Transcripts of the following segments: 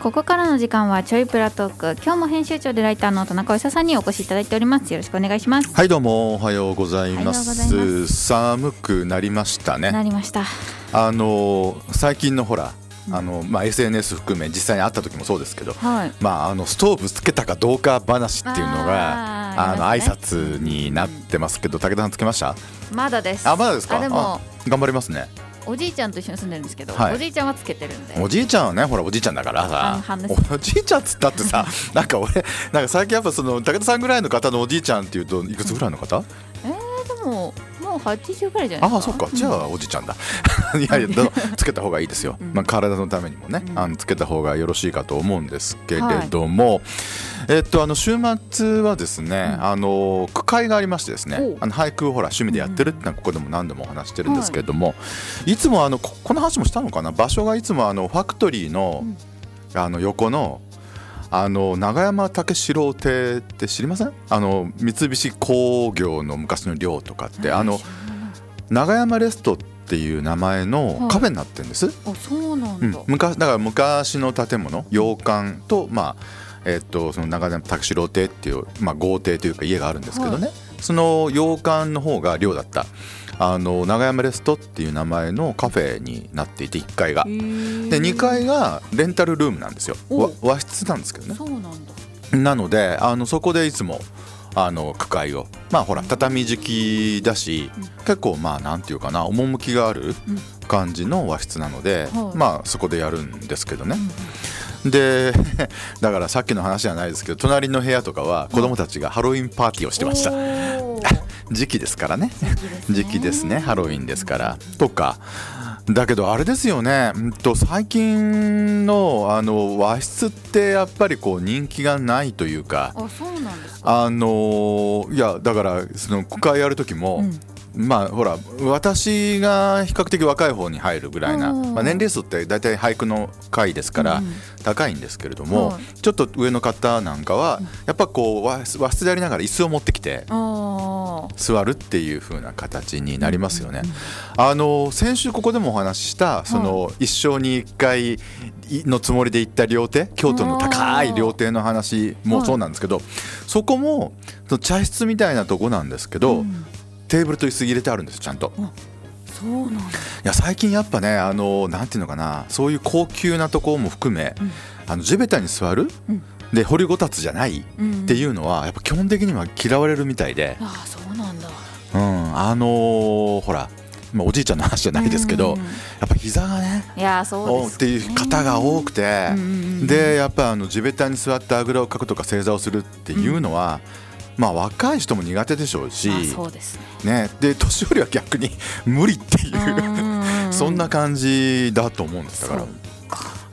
ここからの時間はちょいプラトーク。今日も編集長でライターの田中久さんにお越しいただいております。よろしくお願いします。はいどうも。おはようございます。寒くなりましたなねりました。あの最近のほらあのまあ SNS 含め実際に会った時もそうですけどはい。まああのストーブつけたかどうか話っていうのがあーあの挨拶になってますけど武田さんつけました？まだです。あまだですか？頑張りますねおじいちゃんと一緒に住んでるんですけど、はい。おじいちゃんはつけてるんで。おじいちゃんはねほらおじいちゃんだからさ。半々です。おじいちゃんっつったってさなんか俺なんか最近やっぱその武田さんぐらいの方のおじいちゃんっていうといくつぐらいの方？えー、でももう80ぐらいじゃないですか？ああそっか。じゃあおじちゃんだ。いやいやつけた方がいいですよ、うん。まあ、体のためにもね、うん。あのつけた方がよろしいかと思うんですけれども、えっとあの週末はですね、うん。あの句会がありましてですね。あの俳句をほら趣味でやってるってのはここでも何度もお話してるんですけれども、い、つもあのここの話もしたのかな？場所がいつもあのファクトリーの,、あの横のあの長山武四郎邸って知りません？あの三菱工業の昔の寮とかって。あの長山レストっていう名前のカフェになってるんです、あそうなんだ、うん、昔だから昔の建物洋館とまあえっとその長山武四郎邸っていう、まあ、豪邸というか家があるんですけどね、その洋館の方が寮だったあの長山レストっていう名前のカフェになっていて1階が。で2階がレンタルルームなんですよ。和室なんですけどね。そうなんだ。なのであのそこでいつもあの区会をまあほら畳敷きだし、うん。結構まあなんていうかな趣があるうん。感じの和室なので、はい。まあそこでやるんですけどね。う、んで だからさっきの話じゃないですけど隣の部屋とかは子供たちがハロウィンパーティーをしてました、時期ですからね。時期ですね。ハロウィンですから。とか。だけどあれですよね。うんと最近のあの和室ってやっぱりこう人気がないというか。あそうなんですか。あのーいやだからその区会やる時も、うんまあほら私が比較的若い方に入るぐらいな、うん。まあ、年齢層って大体俳句の会ですからうん。高いんですけれども、はい。ちょっと上の方なんかはやっぱこう和室でやりながら椅子を持ってきて座るっていう風な形になりますよね。あの先週ここでもお話ししたその一生に一回のつもりで行った料亭京都の高い料亭の話もそうなんですけど、そこも茶室みたいなとこなんですけど、うんテーブルと椅子入れてあるんですちゃんと。そうなんだ。いや最近やっぱねあのなんていうのかなそういう高級なところも含め、うん。あの地べたに座る、うん。で掘りごたつじゃないっうん。ていうのはやっぱ基本的には嫌われるみたいで、ああそうなんだ。うん、あのーほら、まあ、おじいちゃんの話じゃないですけど、うんやっぱ膝がねいやそうですっていう方が多くて、うんうんうんでやっぱあの地べたに座ってあぐらをかくとか正座をするっていうのは、まあ若い人も苦手でしょうし、あそうですね。ね、で年寄りは逆に無理っていうう そんな感じだと思うんです。だから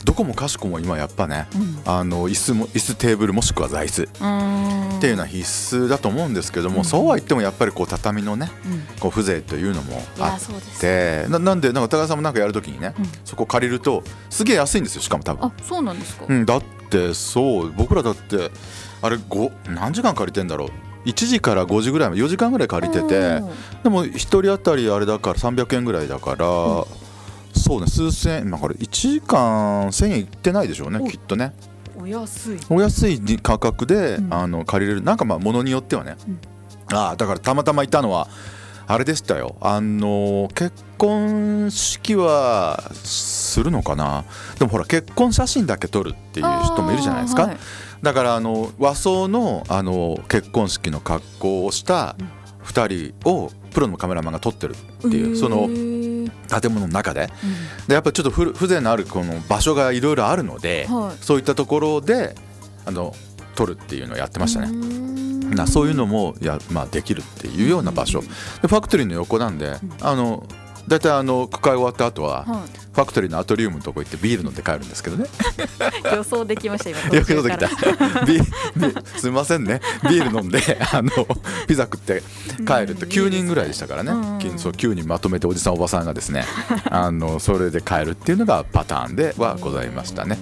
どこもかしこも今やっぱねうん。あの椅子も椅子テーブルもしくは座椅子。っうん。ていうのは必須だと思うんですけども、うん。そうは言ってもやっぱりこう畳のねうん。こう風情というのもいあってななんでなんかお互いさんもなんかやるときにね、うん。そこ借りるとすげえ安いんですよしかも多分。あそうなんですか？うん、だってそう僕らだってあれご何時間借りてんだろう？1時から5時ぐらいまで4時間ぐらい借りててうんでも1人当たりあれだから300円ぐらいだから、そうね数千円まあこれ1時間1000円いってないでしょうねおきっとね。お安い。お安い価格で、うん。あの借りれる。なんかまあ物によってはね、うん。ああだからたまたまいたのはあれでしたよ。あの結婚式はするのかな。でもほら結婚写真だけ撮るっていう人もいるじゃないですか、だからあの和装のあの結婚式の格好をした2人をプロのカメラマンが撮ってるっていう、その建物の中で。でやっぱりちょっとふ風情のあるこの場所がいろいろあるので、はい。そういったところであの撮るっていうのをやってましたね。ねなそういうのもや、まあ、できるっていうような場所、でファクトリーの横なんで、あの大体あの区会終わった後は、はファクトリーのアトリウムのとこ行ってビール飲んで帰るんですけどね。い 予想できました今。よく出てきた。すみませんね。ビール飲んで あのピザ食って帰るとうん9人ぐらいでしたからね、うんきそう9人まとめておじさんおばさんがですねあのそれで帰るっていうのがパターンではございましたね。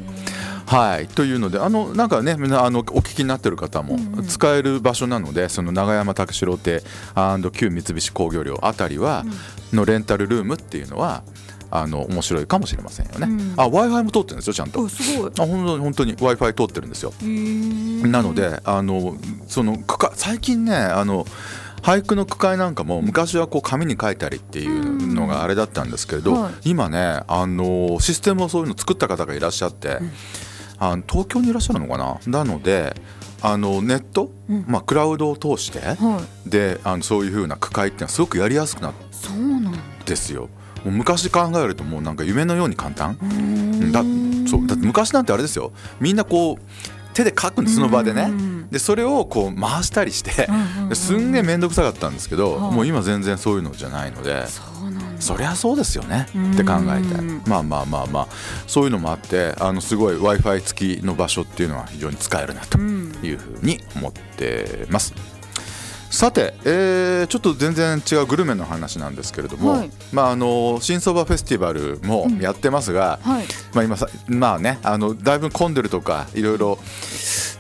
はい。というのであのなんかねみんなあのお聞きになってる方もうんうん。使える場所なのでその長山拓司郎亭旧三菱工業寮あたりはのレンタルルームっていうのはあの面白いかもしれませんよね、うん。あ w i f i も通ってるんですよちゃんと。おすごい。あ本当に本当に w i f i 通ってるんですよ。なのであのその区会最近ねあの俳句の句会なんかも昔はこう紙に書いたりっていうのがあれだったんですけれど、はい。今ねあのシステムをそういうの作った方がいらっしゃって、あの東京にいらっしゃるのかな？なのであのネット、うん。まあ、クラウドを通してはい。であのそういうふうな区会っていうのはすごくやりやすくなったんですよ。昔考えるともうなんか夢のように簡単。だそうだって昔なんてあれですよ。みんなこう手で書くんですその場でね。うんでそれをこう回したりしてすんげえ面倒くさかったんですけどはい。もう今全然そういうのじゃないので。そうなんだそりゃそうですよね。うん。って考えて。まあまあまあまあ。そういうのもあってあのすごい w i f i 付きの場所っていうのは非常に使えるなとうん。いうふうに思ってます。さて、えーちょっと全然違うグルメの話なんですけれども、はい。まあ、あの新相場フェスティバルもやってますが、はい。まあ、今さまあねあのだいぶ混んでるとかいろいろ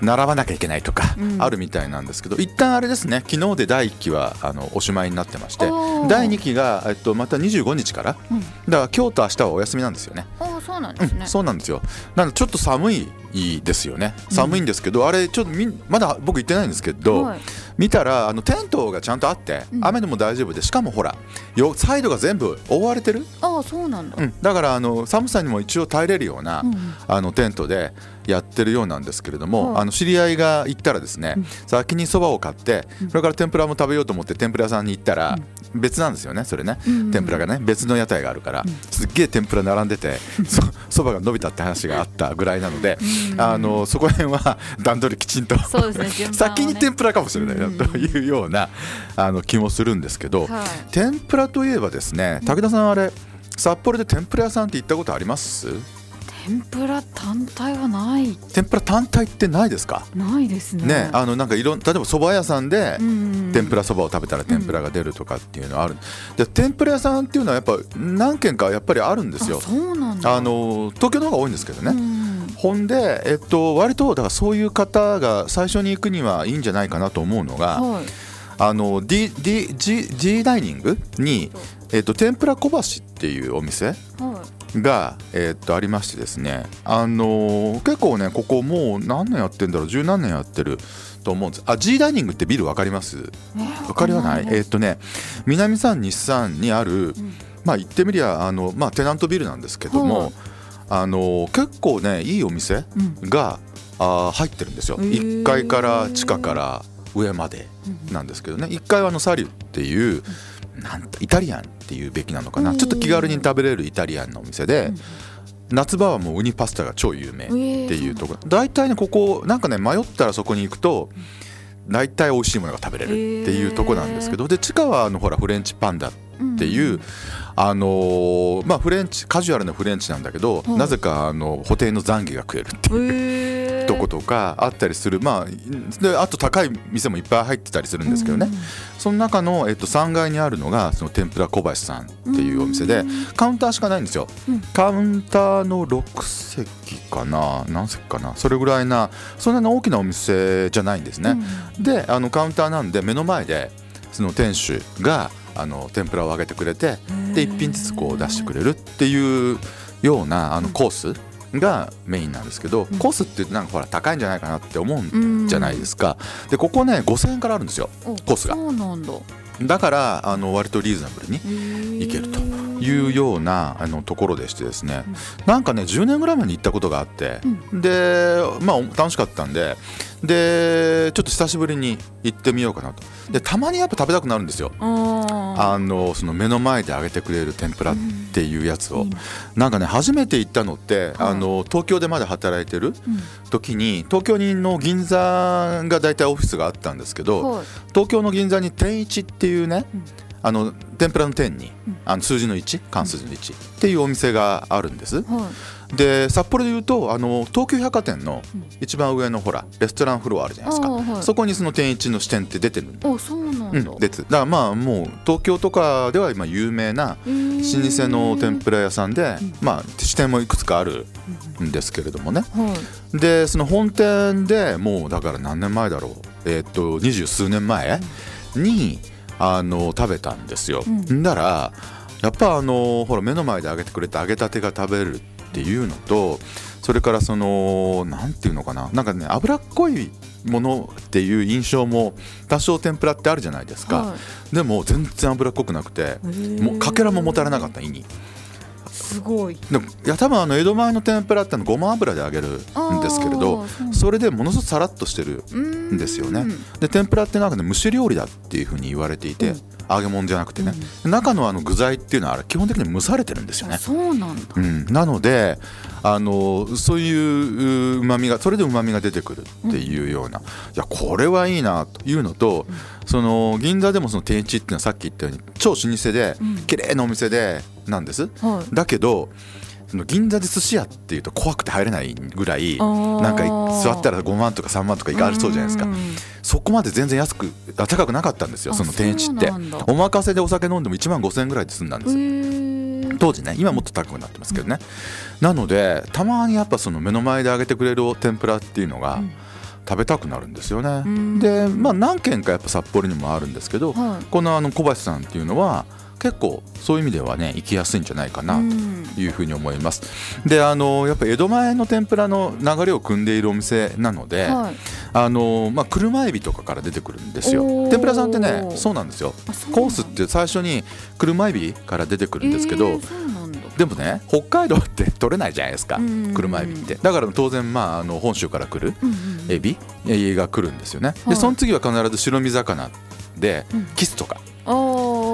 並ばなきゃいけないとかうん。あるみたいなんですけど、一旦あれですね昨日で第1期はあのおしまいになってまして第2期が、えっと、また25日からうん。だから今日と明日はお休みなんですよね。あそうなんですね。そうなんですよ。なのでちょっと寒いですよね。寒いんですけど、あれちょっとみんまだ僕行ってないんですけど、はい見たらあのテントがちゃんとあって、うん。雨でも大丈夫でしかもほらよサイドが全部覆われてる、あそうなんだ。うん、だからあの寒さにも一応耐えれるような、うん。あのテントでやってるようなんですけれども、はい。あの知り合いが行ったらですね、うん。先にそばを買ってうん。それから天ぷらも食べようと思って天ぷら屋さんに行ったら、別なんですよねそれね、うん天ぷらがね別の屋台があるから、うん。すっげえ天ぷら並んでてそそばが伸びたって話があったぐらいなので、うん。あのそこら辺は段取りきちんと先に天ぷらかもしれないなうんというようなあの気もするんですけど、はい。天ぷらといえばですね武田さんあれ札幌で天ぷら屋さんって行ったことあります？天ぷら単体はない。天ぷら単体ってないですか？ないですね。ねあのなんかいろん例えば蕎麦屋さんでうん天ぷらそばを食べたら天ぷらが出るとかっていうのはある、で天ぷら屋さんっていうのはやっぱ何軒かやっぱりあるんですよ。あそうなんだ。あの東京の方が多いんですけどね、うんほんで、えっと、割とだからそういう方が最初に行くにはいいんじゃないかなと思うのが、はい。あの D D G, G ダイニングに、えっと、天ぷら小橋っていうお店はが、えっと、ありましてですね。あの結構ねここもう何年やってんだろう。十何年やってると思うんです。あ G ダイニングってビル分かります？い分かりはないえっとね南三日産にある、ん。まあ言ってみりゃあの、まあ、テナントビルなんですけども、はいあの結構ねいいお店うん。が、あー入ってるんですよ。へー。1階から地下から上までなんですけどね。1階はあのサリュっていうなんとイタリアンっていうべきなのかな。うん。ちょっと気軽に食べれるイタリアンのお店で夏場はもうウニパスタが超有名っていうところ。大体ねここなんかね迷ったらそこに行くと大体美味しいものが食べれるっていうとこなんですけどで地下はあのほらフレンチパンダっていう、あのーまあフレンチカジュアルなフレンチなんだけど、はいなぜかあの補填のザンギが食えるっていうとことかあったりする。まあであと高い店もいっぱい入ってたりするんですけどね、その中の、えっと、3階にあるのがその天ぷら小橋さんっていうお店でカウンターしかないんですよ、うん。カウンターの6席かな？何席かな？それぐらいなそんなに大きなお店じゃないんですね、であのカウンターなんで目の前でその店主があの天ぷらを揚げてくれてで1品ずつこう出してくれるっていうようなあのコースがメインなんですけど、うん。コースってなんかほら高いんじゃないかなって思ううんんじゃないですか、でここね5000円からあるんですよおコースが。そうなんだ。だからあの割とリーズナブルにいけるというようなあのところでしてですね、なんかね10年ぐらい前に行ったことがあって、でまあ楽しかったんででちょっと久しぶりに行ってみようかなと。でたまにやっぱ食べたくなるんですよ。ああのその目の前で揚げてくれる天ぷらっていうやつを、うんなんかね初めて行ったのって、はいあの東京でまだ働いてるうん。時に東京にの銀座が大体オフィスがあったんですけど、はい。東京の銀座に天一っていうね、うん。あの天ぷらの天に、うん。あの数字の1関数字の1っていうお店があるんです、はで札幌でいうとあの東急百貨店のうん。一番上のほらレストランフロアあるじゃないですか、はいそこにその天一の支店って出てるんいおそうなんだ。うん、出てだからまあもう東京とかでは今有名な老舗の天ぷら屋さんで、うん。まあ支店もいくつかあるんですけれどもね。はい。でその本店でもうだから何年前だろう。えーっと二十数年前にあの食べたんですよ、うん。だからやっぱあのほら目の前で揚げてくれて揚げたてが食べれるっていうのとそれからそのなんていうのかななんかね脂っこいものっていう印象も多少天ぷらってあるじゃないですか、はでも全然脂っこくなくていもうかけらももたれなかった胃に。すごい。でもいや多分あの江戸前の天ぷらってのはごま油で揚げるんですけれどそれでものすごくさらっとしてるんですよね。で天ぷらってなんかね蒸し料理だっていうふうに言われていて、うん揚げ物じゃなくてね、中のあの具材っていうのはあれ基本的に蒸されてるんですよね。あそうなんだ。うん、なのであのそういううまみがそれでうまみが出てくるっていうような、いやこれはいいなというのと、その銀座でもその天一っていうのはさっき言ったように超老舗で、うん。綺麗なお店でなんです。はい。だけどその銀座で寿司屋っていうと怖くて入れないぐらいなんか座ったら5万とか3万とかいかれそうじゃないですか。うんそこまで全然安くあ高くなかったんですよあその天一って。お任せでお酒飲んでも1万5000円ぐらいで済んだんです当時ね今もっと高くなってますけどね、なのでたまにやっぱその目の前で揚げてくれる天ぷらっていうのがうん。食べたくなるんですよね、うん。でまあ何軒かやっぱ札幌にもあるんですけど、はい。このあの小橋さんっていうのは結構そういう意味ではね行きやすいんじゃないかなうん。というふうに思います。であのやっぱ江戸前の天ぷらの流れを組んでいるお店なので、はい。あのまあ、車エビとかから出てくるんですよ。天ぷらさんってねそうなんですよ。コースって最初に車エビから出てくるんですけど、えーでもね北海道って 取れないじゃないですかうん。車エビって。だから当然まああの本州から来るうんうんエビえが来るんですよね。はい。でその次は必ず白身魚でうん。キスとか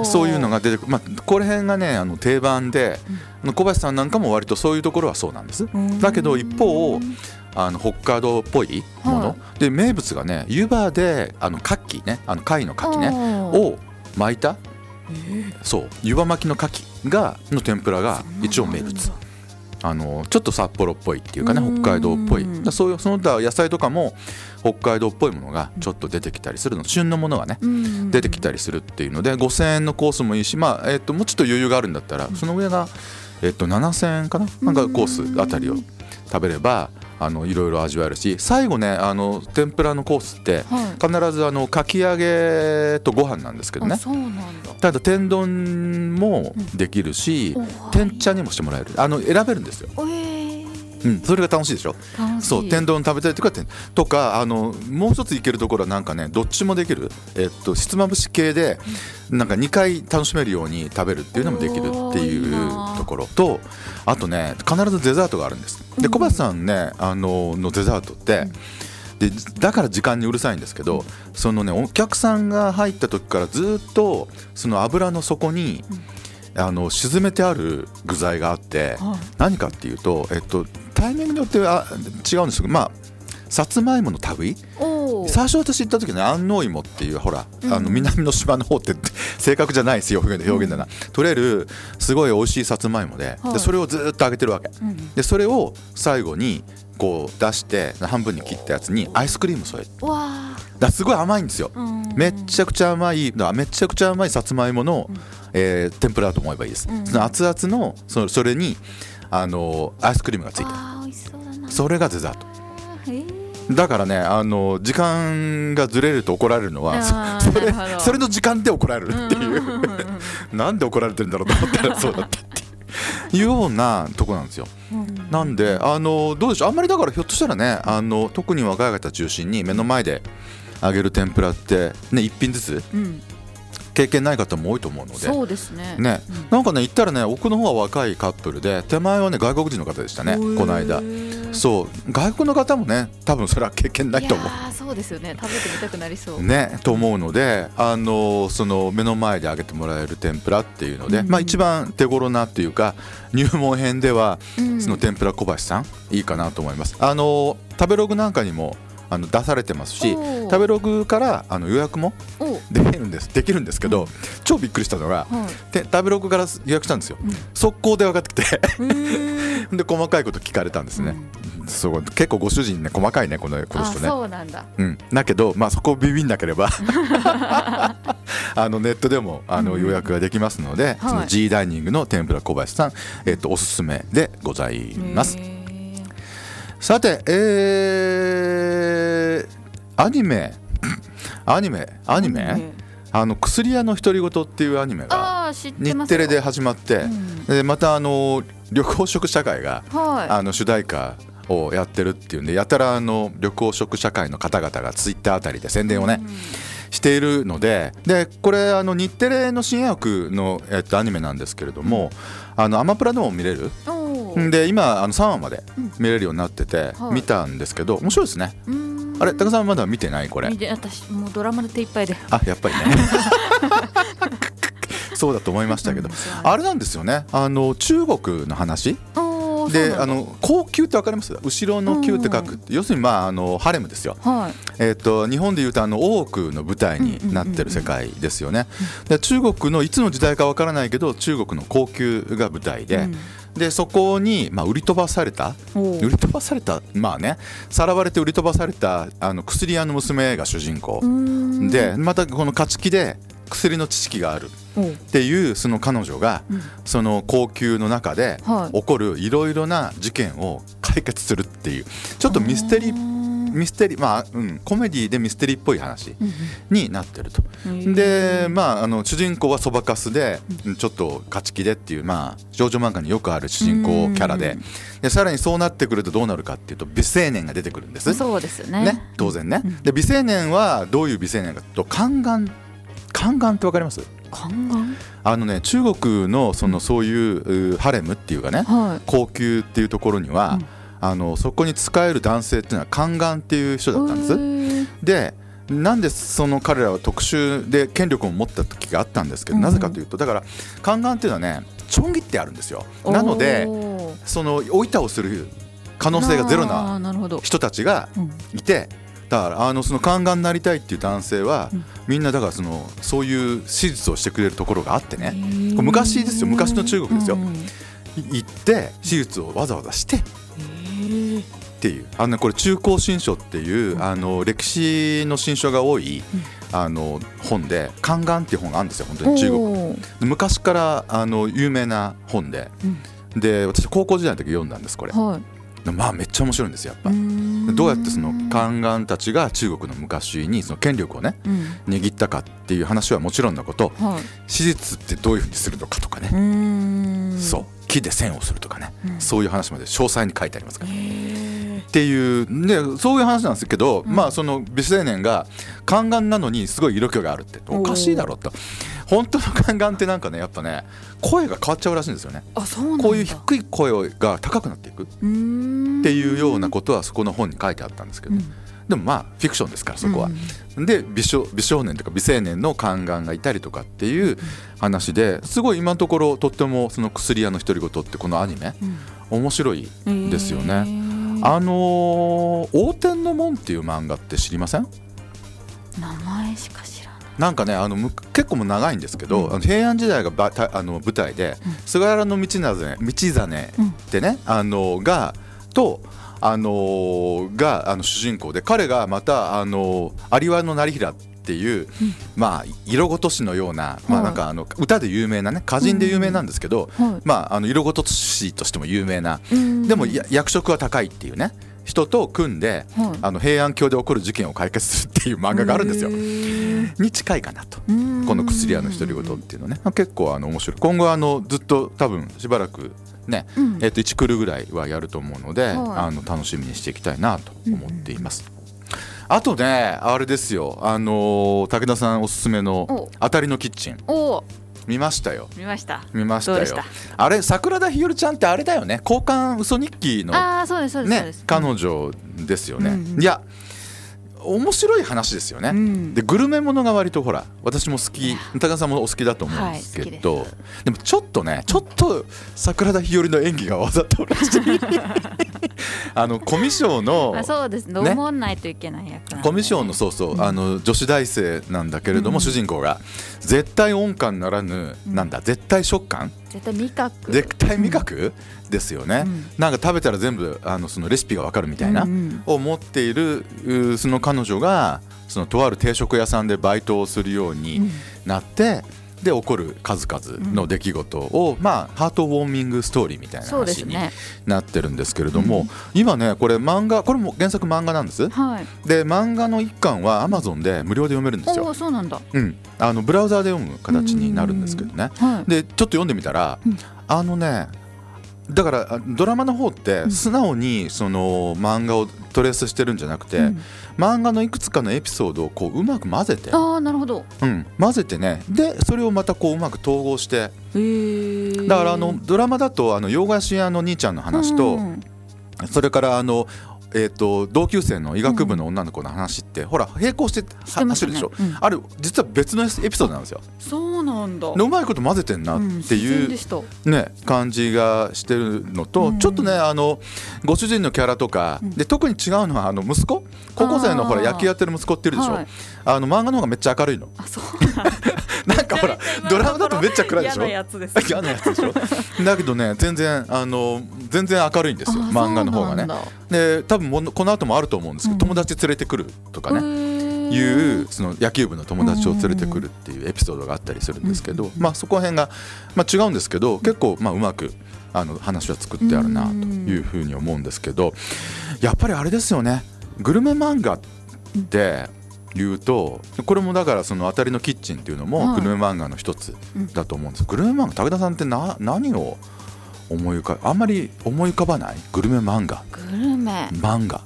そういうのが出てくる。まあこれ辺がねあの定番であの小林さんなんかも割とそういうところはそうなんです。うん。だけど一方あの北海道っぽいもの、はで名物がね湯葉であの牡蠣ねあの貝の牡蠣ねを巻いた。そう湯葉巻きの牡蠣がの天ぷらが一応名物あのちょっと札幌っぽいっていうかねうん。北海道っぽい。だそういうその他野菜とかも北海道っぽいものがちょっと出てきたりするの。旬のものがねうん。出てきたりするっていうので5000円のコースもいいし、まあえっともうちょっと余裕があるんだったらその上が、えっと7000円かな？なんかコースあたりを食べればあのいろいろ味わえるし最後ねあの天ぷらのコースってはい。必ずあのかき揚げとご飯なんですけどね。あそうなんだ。ただ天丼もできるし、天茶にもしてもらえる。あの選べるんですよ、おえーうん、それが楽しいでしょ？そう。天丼食べたいとかって。とかあのもう一ついけるところはなんかねどっちもできる、えっと、ひつまぶし系でなんか2回楽しめるように食べるっていうのもできるっていうなところとあとね必ずデザートがあるんです。で小林さんねあののデザートって、でだから時間にうるさいんですけど、そのねお客さんが入った時からずっとその油の底に、あの沈めてある具材があって、はい。何かっていうと、えっと、タイミングによっては違うんですけどまあさつまいもの類。最初私行った時に安納芋っていうほら、うん。あの南の島の方って 正確じゃないですよ表現表現だな、取れるすごい美味しいさつまいもで,、はい。でそれをずっと揚げてるわけ。うん。でそれを最後にこう出して半分に切ったやつにアイスクリーム添えだすごい甘いんですよ、めっちゃくちゃ甘いめっちゃくちゃ甘いさつまいもの、えー天ぷらだと思えばいいです、うん。その熱々のそそれにあのアイスクリームがついてそれがデザート。だからねあの時間がずれると怒られるのはそれそれの時間で怒られるっていう,、なんで怒られてるんだろうと思ったらそうだったっていうようなとこなんですよ。うん。なんであのどうでしょう。あんまりだからひょっとしたらねあの特に若い方中心に目の前で揚げる天ぷらってね一品ずつうん経験ない方も多いと思うので。そうですね。ね。うん。なんかね行ったらね奥の方は若いカップルで手前はね外国人の方でしたねこの間。そう。外国の方もね多分それは経験ないと思う。そうですよね。食べてみたくなりそう。ね、と思うのであのその目の前で揚げてもらえる天ぷらっていうので、うん。まあ、一番手頃なっていうか入門編ではうん。その天ぷら小橋さんいいかなと思います。あの食べログなんかにもあの出されてますし食べログからあの予約もおできるんですできるんですけど、超びっくりしたのがはい。て食べログから予約したんですよ、うん。速攻で分かってきて。うーん。で細かいこと聞かれたんですね、そう結構ご主人ね細かいねこのこのあ人ね。そうなんだ。うん、だけど、まあ、そこをビビんなければ あのネットでもあのうん。予約ができますので、はい。その G ダイニングの天ぷら小林さん、えっとおすすめでございます。さて、えーアニメアニメ？アニメ、ねあの薬屋の独り言っていうアニメが日テレで始まって、うん。でまたあの緑黄色社会が、はい。あの主題歌をやってるっていうんでやたらあの緑黄色社会の方々がツイッターあたりで宣伝をね、しているのででこれあの日テレの新薬の、えっと、アニメなんですけれども、あのアマプラでも見れる？で今あの3話まで見れるようになってて、はい。見たんですけど面白いですね。うーんあれ高さんまだ見てない？これ。私もうドラマで手一杯で。あやっぱりね。そうだと思いましたけど。あれなんですよね。あの中国の話？であの高級ってわかります？後ろの級って書く要するにまああのハレムですよ。はい。えー、と日本でいうとあの大奥の舞台になってる世界ですよね。で中国のいつの時代かわからないけど中国の高級が舞台で、うんでそこに、まあ、売り飛ばされた？売り飛ばされた？まあねさらわれて売り飛ばされたあの薬屋の娘が主人公。でまたこの勝ち気で薬の知識がある。っていうその彼女が、うん。その高級の中ではい。起こるいろいろな事件を解決するっていう。ちょっとミステリーミステリーまあ、うん、コメディでミステリーっぽい話うんになってると。うんでまああの主人公はそばかすでちょっと勝ち気でっていうまあ少女漫画によくある主人公キャラで。でさらにそうなってくるとどうなるかっていうと美青年が出てくるんです。そうですよね。ね、当然ね。で美青年はどういう美青年かと宦官宦官ってわかります？あのね中国のそのそういううハレムっていうかねはい。高級っていうところには、あのそこに仕える男性っていうのは宦官っていう人だったんです。でなんでその彼らは特殊で権力を持った時があったんですけど、うん。なぜかというとだから宦官っていうのはねちょん切ってあるんですよ。なのでその追い倒する可能性がゼロあな人たちがうん。いてだからあのその宦官になりたいっていう男性は、うん。みんなだからそのそういう手術をしてくれるところがあってね。昔ですよ。昔の中国ですよ。うんうん。い行って手術をわざわざしてっていう。あのねこれ中高新書っていう、あの歴史の新書が多い、あの本で「宦官」っていう本があるんですよ本当に中国。昔からあの有名な本で、で私高校時代の時読んだんですこれ。はい。でまあめっちゃ面白いんですよやっぱ。どうやってその宦官たちが中国の昔にその権力をねうん。握ったかっていう話はもちろんのことはい。手術ってどういうふうにするのかとかね、そう。木で線をするとかね、うん。そういう話まで詳細に書いてありますからっていうでそういう話なんですけど、うん。まあその美青年が宦官なのにすごい色気があるっておかしいだろうと。本当の宦官ってなんかねやっぱね声が変わっちゃうらしいんですよね。あそうなんだ。こういう低い声が高くなっていく。っていうようなことはそこの本に書いてあったんですけど、うん。でもまあフィクションですからそこは。で美少美少年とか美青年の宦官がいたりとかっていう話ですごい今のところとってもその薬屋の独り言ってこのアニメ面白いうんですよね。あのー「王天の門」っていう漫画って知りません？名前しか知らない。なんかねあのむ結構もう長いんですけど、うん。平安時代がばたあの舞台で、うん。菅原道真道真ってね、あのがとあのがあの主人公で彼がまたあの有輪の成平っていう、まあ色ごとしのような、まあ、はいなんかあの歌で有名なね歌人で有名なんですけど、はい。まああの色ごとしとしても有名な、うん。でもや役職は高いっていうね人と組んで、はい。あの平安京で起こる事件を解決するっていう漫画があるんですよ。に近いかなと。うん。この薬屋の独り言っていうのね、まあ、結構あの面白い。今後あのずっと多分しばらくね、うん。えっと1クールぐらいはやると思うので、はい。あの楽しみにしていきたいなと思っています。あとねあれですよ。あのー武田さんおすすめのお「当たりのキッチン。お。お」見ましたよ。見ました。見ましたよ。あれ桜田ひよりちゃんってあれだよね。交換嘘日記のああそうですそうですね彼女ですよね、うんうん。いや面白い話ですよね、うん。でグルメものが割とほら私も好き高田さんもお好きだと思うんですけど、はい好きでもちょっとねちょっと桜田ひよりの演技がわざとらしい。あのコミュ障のあそうです。どうもんないといけない役なんでコミュ障のそうそう、あの女子大生なんだけれども、うん。主人公が絶対音感ならぬ、うん。なんだ絶対食感絶対味覚。絶対味覚、ですよね、うん。なんか食べたら全部あのそのレシピがわかるみたいな、うんうん。を持っているうその彼女がそのとある定食屋さんでバイトをするようになって、で起こる数々の出来事を、まあハートウォーミングストーリーみたいな話にねなってるんですけれども、今ねこれ漫画これも原作漫画なんです。はい。で漫画の一巻は Amazon で無料で読めるんですおよ。おそうなんだ。うん、あのブラウザーで読む形になるんですけどね。はい。でちょっと読んでみたら、うん。あのねだからあドラマの方ってん。素直にその漫画をトレースしてるんじゃなくて、うん。漫画のいくつかのエピソードをこううまく混ぜて、ああなるほど。うん、混ぜてね。でそれをまたこううまく統合して。だからあのドラマだとあの洋菓子屋の兄ちゃんの話と、うん。それからあの、えー、と同級生の医学部の女の子の話って、ほら並行してしてね走るでしょ、うん。あれ実は別のエピソードなんですよ。そうなんだ。でうまいこと混ぜてんなっていう然でした。ね、感じがしてるのと、うん。ちょっとねあのご主人のキャラとか、うん。で特に違うのはあの息子？高校生のほら野球やってる息子っているでしょ、はい。あの漫画の方がめっちゃ明るいの。あそうなんかほら ドラマだとめっちゃ暗いでしょ。嫌なやつです 嫌なやつでしょ。だけどね全然あの全然明るいんですよあ漫画の方がね。で多分もうこの後もあると思うんですけど、うん。友達連れてくるとかね、いうその野球部の友達を連れてくるっていうエピソードがあったりするんですけど、まあ、そこら辺が、まあ、違うんですけど結構まあうまくあの話は作ってあるなというふうに思うんですけどやっぱりあれですよね。グルメ漫画って言うとこれもだからその「当たりのキッチン」っていうのもはい。グルメ漫画の一つだと思うんです。グルメ漫画武田さんってな何を思い浮かあんまり思い浮かばない？グルメ漫画。グルメ。漫画。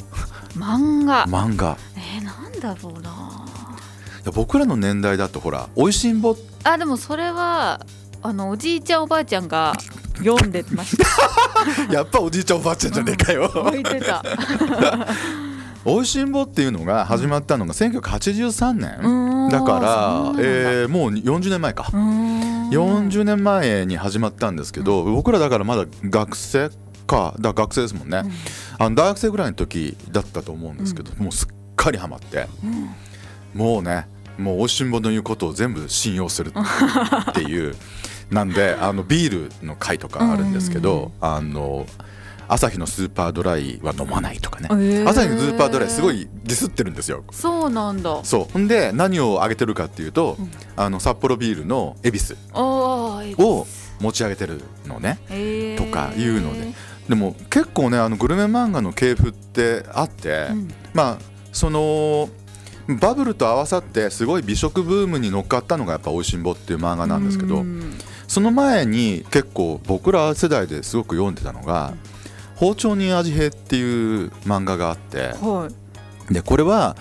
漫画。漫画。えー、なんだろうな。いや僕らの年代だとほら「おいしんぼ」あでもそれはあのおじいちゃんおばあちゃんが読んでました。やっぱおじいちゃんおばあちゃんじゃねえかよ。置いてた。おいしんぼっていうのが始まったのが1983う年だからえーもう40年前か。うーん40年前に始まったんですけど僕らだからまだ学生かだ学生ですもんね。あの大学生ぐらいの時だったと思うんですけどもうすっかりハマってうん。もうねもうおいしんぼの言うことを全部信用するっていう なんであのビールの回とかあるんですけどあの朝日のスーパードライは飲まないとかね。へー。朝日のスーパードライすごいディスってるんですよ。そうなんだ。そう。ほんで何を挙げてるかっていうと、うんあの札幌ビールの恵比寿ああを持ち上げてるのね。えー。とかいうので。でも結構ねあのグルメ漫画の系譜ってあって、うん。まあそのバブルと合わさってすごい美食ブームに乗っかったのがやっぱ「おいしんぼ」っていう漫画なんですけどうん。その前に結構僕ら世代ですごく読んでたのが「包丁に味変」っていう漫画があってはい。でこれは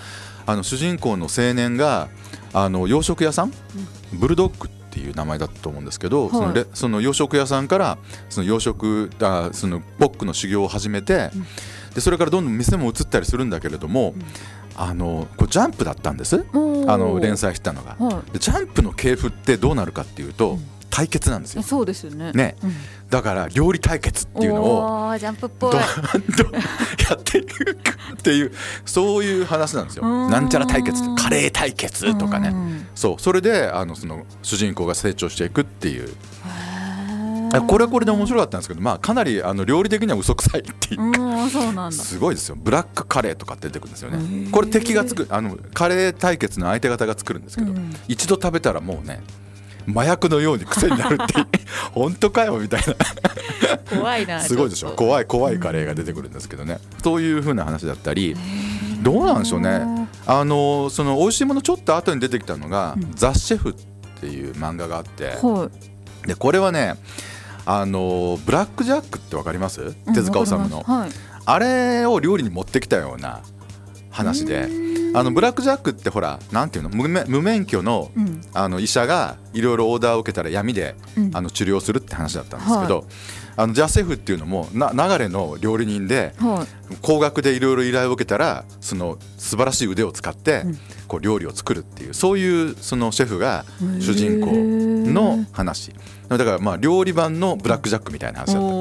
あの主人公の青年があの洋食屋さん？ブルドッグっていう名前だったと思うんですけど、はい。そのレその洋食屋さんからその洋食あそのボックの修行を始めて、うん。でそれからどんどん店も移ったりするんだけれども、うん。あのこれジャンプだったんです。あの連載してたのが。はでジャンプの系譜ってどうなるかっていうと、うん対決なんですよ。いそうですよね。ね。うん。だから料理対決っていうのをジャンプっぽい。どん どんやっていくっていうそういう話なんですよ。うん。なんちゃら対決カレー対決とかね。うん。そう。それであのその主人公が成長していくっていう。これはこれで面白かったんですけど、まあ、かなりあの料理的には嘘くさいっていう。うんそうなんだ。すごいですよ。ブラックカレーとかって出てくるんですよね。これ敵がつくあのカレー対決の相手方が作るんですけど、うん。一度食べたらもうね麻薬のように癖になるって 本当かよみたいな。怖いな すごいでしょ。怖い怖いカレーが出てくるんですけどね、そういう風な話だったり。どうなんでしょうね。あのその美味しいものちょっと後に出てきたのが「うん。ザ・シェフ」っていう漫画があって。はい。でこれはねあのブラック・ジャックってわかります？うん手塚治虫の。はい。あれを料理に持ってきたような話で。あのブラック・ジャックってほらなんていうの？無免無免許のうん。あの医者がいろいろオーダーを受けたら闇でうん。あの治療するって話だったんですけど、あのジャセフっていうのもな流れの料理人ではい。高額でいろいろ依頼を受けたらその素晴らしい腕を使ってうん。こう料理を作るっていうそういうそのシェフが主人公の話。だからまあ料理版のブラック・ジャックみたいな話だった。お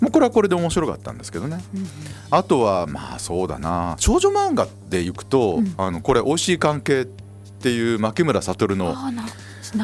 ーもうこれはこれで面白かったんですけどね。うんあとはまあそうだな。少女漫画でいくと、うん。あのこれ「美味しい関係」っていう牧村悟の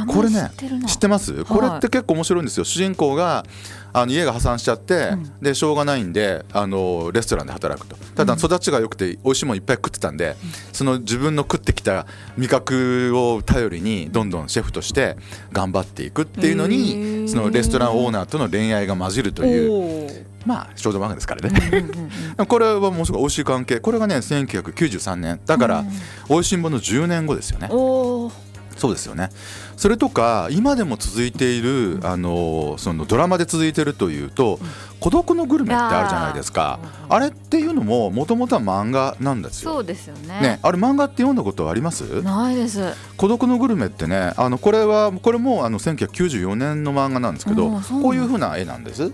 これね知ってます？これって結構面白いんですよ。主人公があの家が破産しちゃって、うん。でしょうがないんであのレストランで働くと。ただうん。育ちが良くて美味しいものいっぱい食ってたんで、その自分の食ってきた味覚を頼りにどんどんシェフとして頑張っていくっていうのへにー。そのレストランオーナーとの恋愛が混じるというまあ少女漫画ですからね。うんうんうん これはもうすごい美味しい関係。これがね1993年。だからうん「おいしんぼ」の10年後ですよねそうですよね。それとか今でも続いているあのそのドラマで続いてるというと「孤独のグルメ」ってあるじゃないですか。あれっていうのももともとは漫画なんですよ。そうですよね。ね、あれ漫画って読んだことはあります？ないです。孤独のグルメってねあのこれはこれもあの1994年の漫画なんですけどこういう風な絵なんです。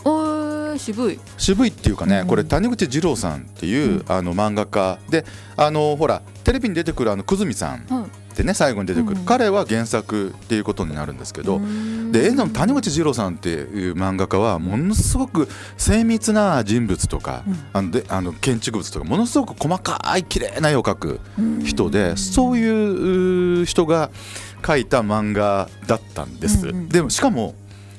渋い。渋いっていうかね、うん。これ谷口二郎さんっていう、あの漫画家。であのほらテレビに出てくるあの久住さん。はいってね最後に出てくる、うん。彼は原作っていうことになるんですけど、でで絵の谷口二郎さんっていう漫画家はものすごく精密な人物とか、うん。あのであの建築物とかものすごく細かい綺麗な絵を描く人で、そういう人が描いた漫画だったんです、でもしかも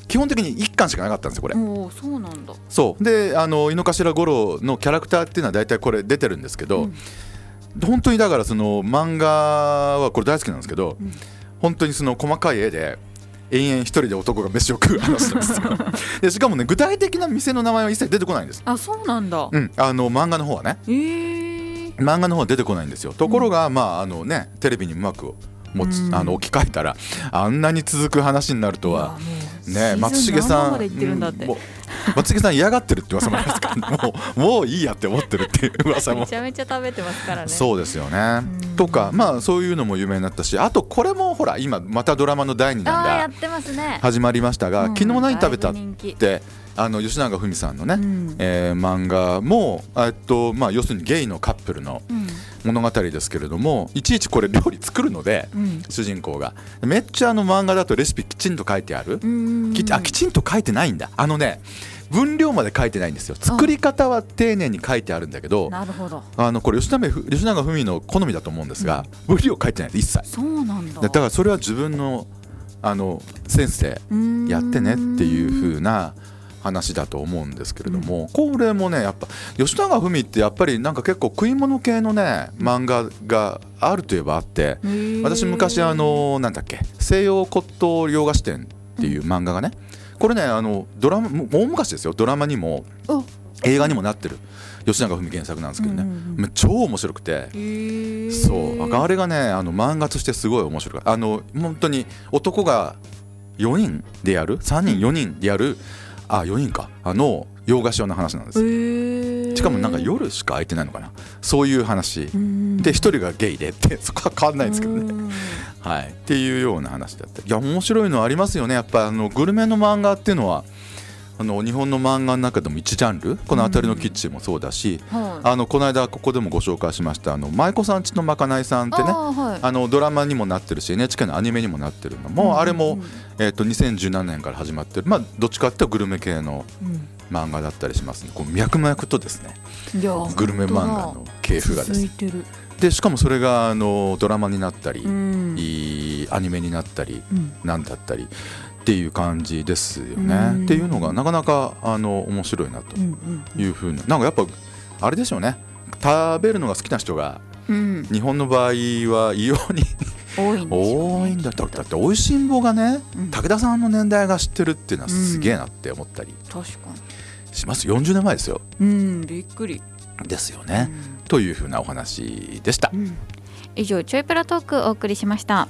基本的に1巻しかなかったんですよこれ、そうなんだ。そう。であの井の頭五郎のキャラクターっていうのは大体これ出てるんですけど、うん本当にだからその漫画はこれ大好きなんですけど、うん。本当にその細かい絵で延々一人で男が飯を食う話なんですよ。でしかもね具体的な店の名前は一切出てこないんです、あそうなんだ。うん、あの漫画の方はね。え。ー漫画の方は出てこないんですよ。ところが、まああのねテレビにうまく持ち、うん。あの置き換えたらあんなに続く話になるとは。ね松重さんうんもう松重さん嫌がってるって噂もありますから、もうもういいやって思ってるっていう噂も。めちゃめちゃ食べてますからね。そうですよね。うん。とかまあそういうのも有名になったしあとこれもほら今またドラマの第2弾がやってますね。始まりましたが、うん昨日何食べたってあの吉永文さんのね、うん。えー漫画もえっとまあ要するにゲイのカップルのうん。物語ですけれどもいちいちこれ料理作るので、うん。主人公が。めっちゃあの漫画だとレシピきちんと書いてある、うん。きあきちんと書いてないんだ。あのね分量まで書いてないんですよ。作り方は丁寧に書いてあるんだけどなるほど。あのこれ吉永ふ吉永文の好みだと思うんですが、分量書いてないです一切。そうなんだ。だからそれは自分のあのセンスでやってねっていう風な話だと思うんですけれども、これもねやっぱ吉永文ってやっぱりなんか結構食い物系のね漫画があるといえばあって私昔あのなんだっけ西洋骨董洋菓子店っていう漫画がねこれねあのドラマ大昔ですよ。ドラマにもお。映画にもなってる。吉永文原作なんですけどね、うんうん超面白くて。そう。あれがねあの漫画としてすごい面白いあの本当に男が4人でやる？3人4人でやる？あ4人か。あの洋菓子屋の話なんですしかもなんか夜しか空いてないのかな？そういう話。うん。で1人がゲイでって そこは変わんないんですけどね。うん。はい。っていうような話だった。いや面白いのありますよね。やっぱあのグルメの漫画っていうのはあの日本の漫画の中でも一ジャンル？この「あたりのキッチン」もそうだし、はい。あのこの間ここでもご紹介しましたあの舞妓さんちのまかないさんってね。あーはい。あのドラマにもなってるし NHK のアニメにもなってるのも、うんうんうん。あれも、えー、と2017年から始まってる、まあ、どっちかっていうとグルメ系のうん漫画だったりしますね。こう脈々とですね。グルメ漫画の系譜がです続いてる。でしかもそれがあのドラマになったり、うん。アニメになったりうん。なんだったりっていう感じですよね、うん。っていうのがなかなかあの面白いなとうんいうふうななんかやっぱあれでしょうね。食べるのが好きな人が日本の場合は異様に多いんでしょうね 多いんだ。だだっておいしんぼがね、うん。武田さんの年代が知ってるっていうのはすげえなって思ったり。確かします、40年前ですよ。にうんびっくり。ですよね、というふうなお話でした。うん。以上ちょいプラトークお送りしました